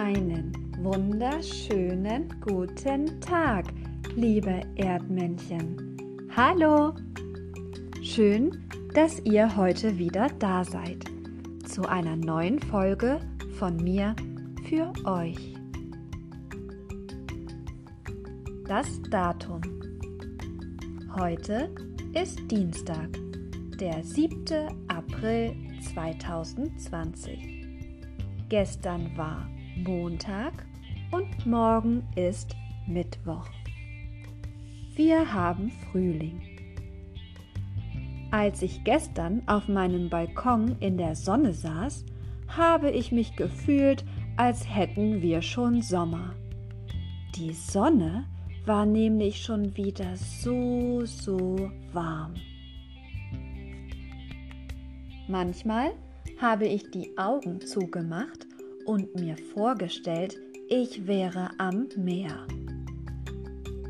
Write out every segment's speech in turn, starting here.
Einen wunderschönen guten Tag, liebe Erdmännchen. Hallo! Schön, dass ihr heute wieder da seid zu einer neuen Folge von mir für euch. Das Datum. Heute ist Dienstag, der 7. April 2020. Gestern war Montag und morgen ist Mittwoch. Wir haben Frühling. Als ich gestern auf meinem Balkon in der Sonne saß, habe ich mich gefühlt, als hätten wir schon Sommer. Die Sonne war nämlich schon wieder so, so warm. Manchmal habe ich die Augen zugemacht und mir vorgestellt, ich wäre am Meer.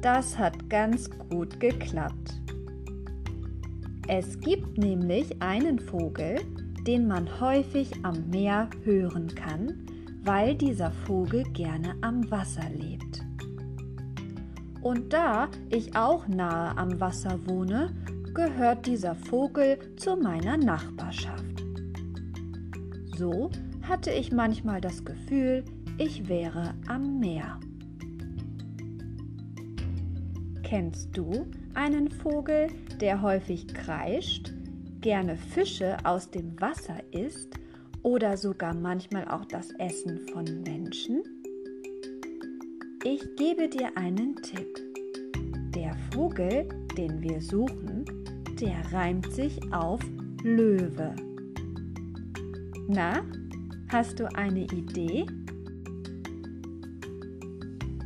Das hat ganz gut geklappt. Es gibt nämlich einen Vogel, den man häufig am Meer hören kann, weil dieser Vogel gerne am Wasser lebt. Und da ich auch nahe am Wasser wohne, gehört dieser Vogel zu meiner Nachbarschaft. So hatte ich manchmal das Gefühl, ich wäre am Meer. Kennst du einen Vogel, der häufig kreischt, gerne Fische aus dem Wasser isst oder sogar manchmal auch das Essen von Menschen? Ich gebe dir einen Tipp. Der Vogel, den wir suchen, der reimt sich auf Löwe. Na, hast du eine Idee?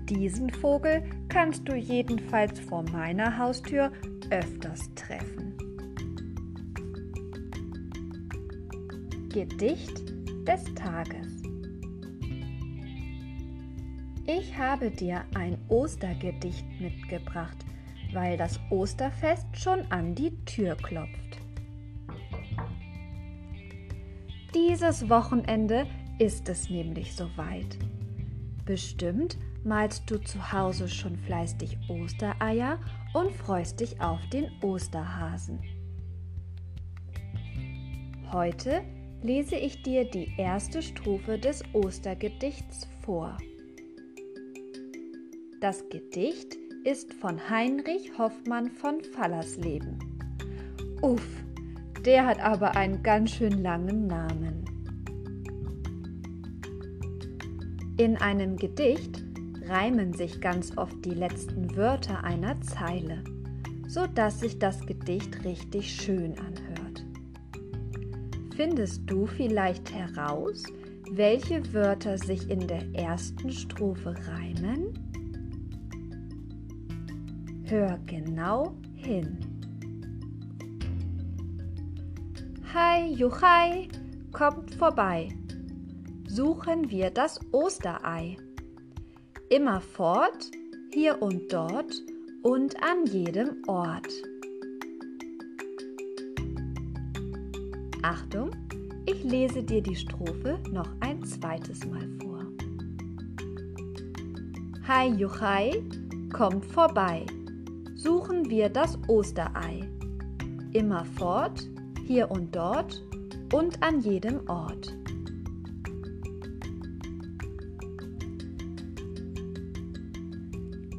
Diesen Vogel kannst du jedenfalls vor meiner Haustür öfters treffen. Gedicht des Tages Ich habe dir ein Ostergedicht mitgebracht, weil das Osterfest schon an die Tür klopft. Dieses Wochenende ist es nämlich soweit. Bestimmt malst du zu Hause schon fleißig Ostereier und freust dich auf den Osterhasen. Heute lese ich dir die erste Strophe des Ostergedichts vor. Das Gedicht ist von Heinrich Hoffmann von Fallersleben. Uff, der hat aber einen ganz schön langen Namen. In einem Gedicht reimen sich ganz oft die letzten Wörter einer Zeile, so dass sich das Gedicht richtig schön anhört. Findest du vielleicht heraus, welche Wörter sich in der ersten Strophe reimen? Hör genau hin. Hi, Juchai, kommt vorbei. Suchen wir das Osterei. Immerfort, hier und dort und an jedem Ort. Achtung, ich lese dir die Strophe noch ein zweites Mal vor. Hi Juchai, kommt vorbei. Suchen wir das Osterei. Immerfort, hier und dort und an jedem Ort.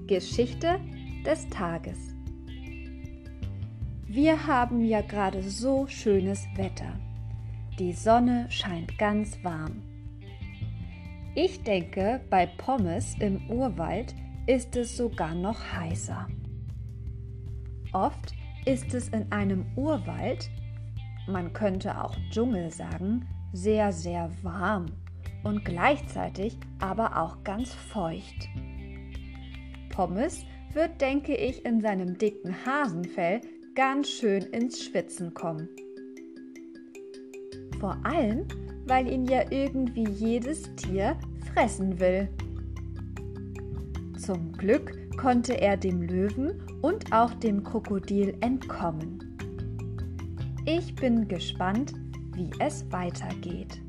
Geschichte des Tages. Wir haben ja gerade so schönes Wetter. Die Sonne scheint ganz warm. Ich denke, bei Pommes im Urwald ist es sogar noch heißer. Oft ist es in einem Urwald man könnte auch Dschungel sagen, sehr, sehr warm und gleichzeitig aber auch ganz feucht. Pommes wird, denke ich, in seinem dicken Hasenfell ganz schön ins Schwitzen kommen. Vor allem, weil ihn ja irgendwie jedes Tier fressen will. Zum Glück konnte er dem Löwen und auch dem Krokodil entkommen. Ich bin gespannt, wie es weitergeht.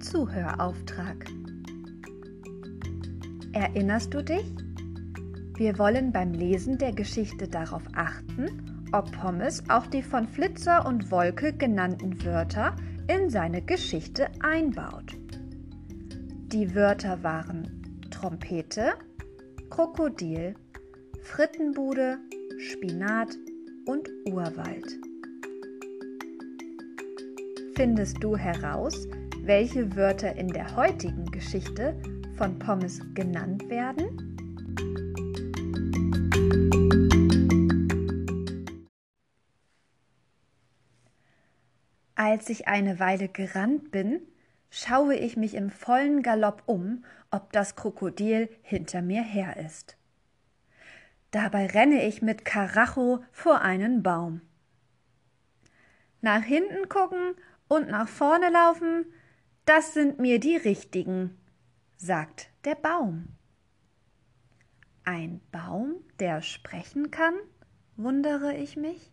Zuhörauftrag. Erinnerst du dich? Wir wollen beim Lesen der Geschichte darauf achten, ob Pommes auch die von Flitzer und Wolke genannten Wörter in seine Geschichte einbaut. Die Wörter waren Trompete, Krokodil, Frittenbude, Spinat und Urwald. Findest du heraus, welche Wörter in der heutigen Geschichte von Pommes genannt werden? Als ich eine Weile gerannt bin, schaue ich mich im vollen Galopp um, ob das Krokodil hinter mir her ist. Dabei renne ich mit Karacho vor einen Baum. Nach hinten gucken und nach vorne laufen, das sind mir die richtigen, sagt der Baum. Ein Baum, der sprechen kann? wundere ich mich.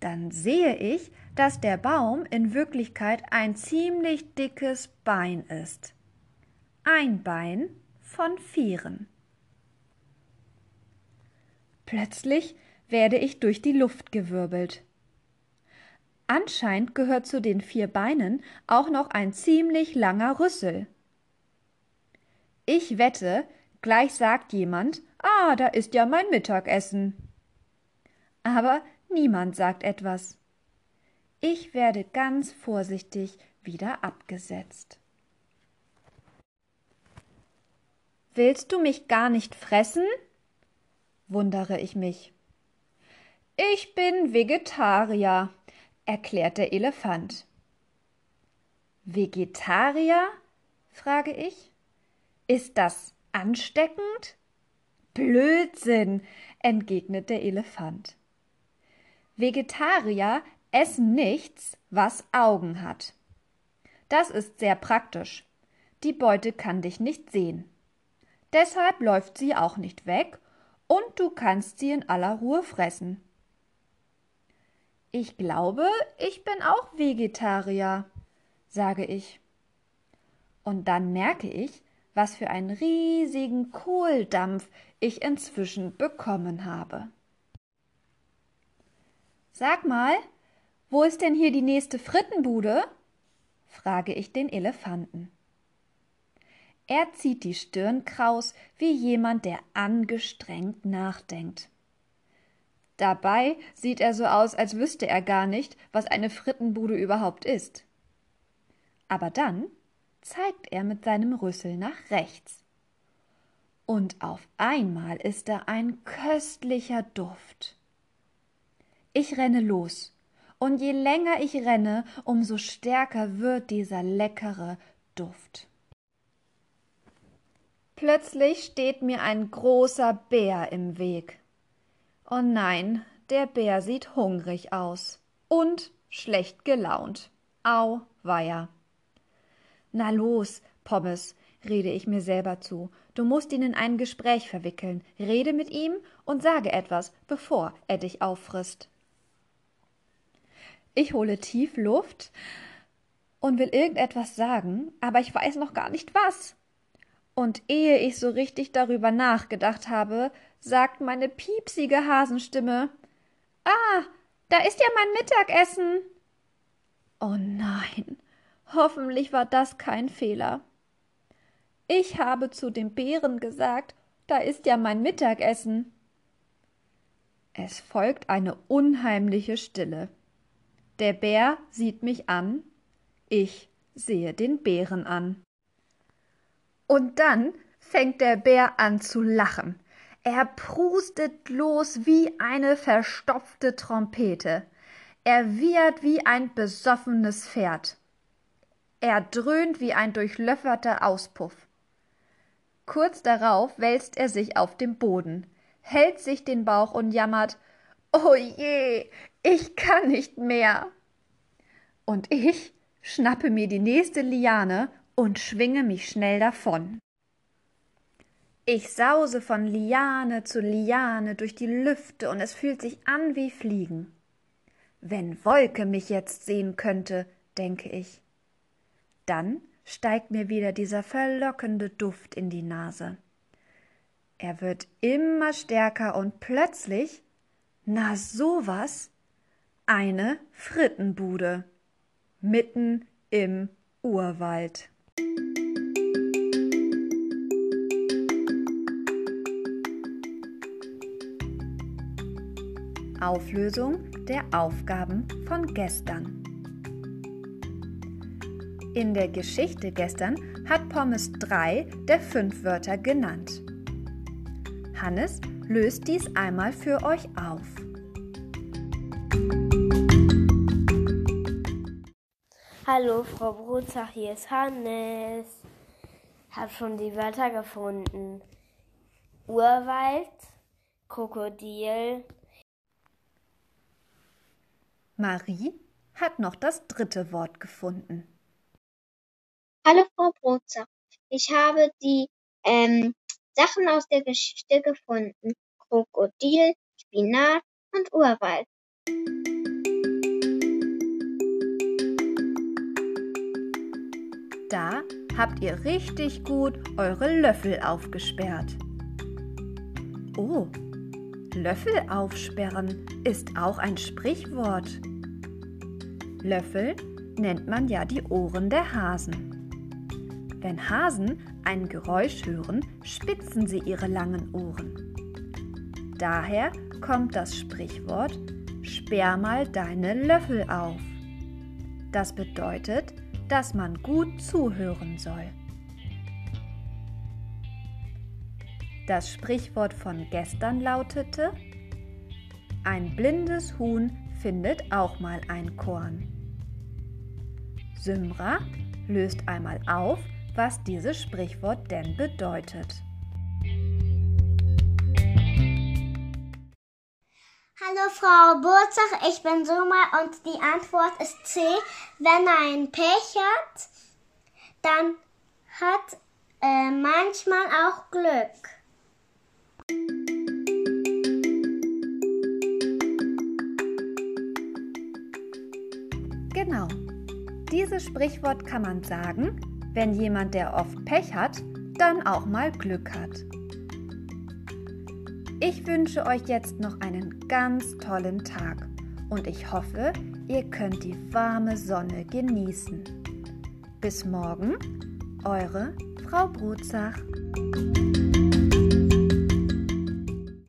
Dann sehe ich, dass der Baum in Wirklichkeit ein ziemlich dickes Bein ist. Ein Bein von vieren. Plötzlich werde ich durch die Luft gewirbelt. Anscheinend gehört zu den vier Beinen auch noch ein ziemlich langer Rüssel. Ich wette, gleich sagt jemand, ah, da ist ja mein Mittagessen. Aber niemand sagt etwas. Ich werde ganz vorsichtig wieder abgesetzt. Willst du mich gar nicht fressen? Wundere ich mich. Ich bin Vegetarier, erklärt der Elefant. Vegetarier? frage ich. Ist das ansteckend? Blödsinn, entgegnet der Elefant. Vegetarier essen nichts, was Augen hat. Das ist sehr praktisch. Die Beute kann dich nicht sehen. Deshalb läuft sie auch nicht weg und du kannst sie in aller Ruhe fressen. Ich glaube, ich bin auch Vegetarier, sage ich. Und dann merke ich, was für einen riesigen Kohldampf ich inzwischen bekommen habe. Sag mal, wo ist denn hier die nächste Frittenbude? frage ich den Elefanten. Er zieht die Stirn kraus wie jemand, der angestrengt nachdenkt. Dabei sieht er so aus, als wüsste er gar nicht, was eine Frittenbude überhaupt ist. Aber dann zeigt er mit seinem Rüssel nach rechts. Und auf einmal ist da ein köstlicher Duft. Ich renne los und je länger ich renne, umso stärker wird dieser leckere Duft. Plötzlich steht mir ein großer Bär im Weg. Oh nein, der Bär sieht hungrig aus und schlecht gelaunt. Au, weia. Na los, Pommes, rede ich mir selber zu. Du musst ihn in ein Gespräch verwickeln. Rede mit ihm und sage etwas, bevor er dich auffrisst. Ich hole tief Luft und will irgendetwas sagen, aber ich weiß noch gar nicht was. Und ehe ich so richtig darüber nachgedacht habe, sagt meine piepsige Hasenstimme Ah, da ist ja mein Mittagessen. Oh nein, hoffentlich war das kein Fehler. Ich habe zu dem Bären gesagt, da ist ja mein Mittagessen. Es folgt eine unheimliche Stille. Der Bär sieht mich an, ich sehe den Bären an. Und dann fängt der Bär an zu lachen. Er prustet los wie eine verstopfte Trompete. Er wiehert wie ein besoffenes Pferd. Er dröhnt wie ein durchlöfferter Auspuff. Kurz darauf wälzt er sich auf dem Boden, hält sich den Bauch und jammert Oh je, ich kann nicht mehr. Und ich schnappe mir die nächste Liane und schwinge mich schnell davon. Ich sause von Liane zu Liane durch die Lüfte und es fühlt sich an wie Fliegen. Wenn Wolke mich jetzt sehen könnte, denke ich. Dann steigt mir wieder dieser verlockende Duft in die Nase. Er wird immer stärker und plötzlich, na sowas, eine Frittenbude mitten im Urwald. Auflösung der Aufgaben von gestern. In der Geschichte gestern hat Pommes drei der fünf Wörter genannt. Hannes löst dies einmal für euch auf. Hallo Frau Brutzach, hier ist Hannes. Hab schon die Wörter gefunden. Urwald, Krokodil, Marie hat noch das dritte Wort gefunden. Hallo Frau Brotzer, ich habe die ähm, Sachen aus der Geschichte gefunden. Krokodil, Spinat und Urwald. Da habt ihr richtig gut eure Löffel aufgesperrt. Oh, Löffel aufsperren ist auch ein Sprichwort. Löffel nennt man ja die Ohren der Hasen. Wenn Hasen ein Geräusch hören, spitzen sie ihre langen Ohren. Daher kommt das Sprichwort Sperr mal deine Löffel auf. Das bedeutet, dass man gut zuhören soll. Das Sprichwort von gestern lautete, ein blindes Huhn findet auch mal ein Korn. Symra löst einmal auf, was dieses Sprichwort denn bedeutet. Hallo Frau Burzach, ich bin Soma und die Antwort ist C. Wenn ein Pech hat, dann hat äh, manchmal auch Glück. Genau. Dieses Sprichwort kann man sagen, wenn jemand, der oft Pech hat, dann auch mal Glück hat. Ich wünsche euch jetzt noch einen ganz tollen Tag und ich hoffe, ihr könnt die warme Sonne genießen. Bis morgen, eure Frau Brutzach.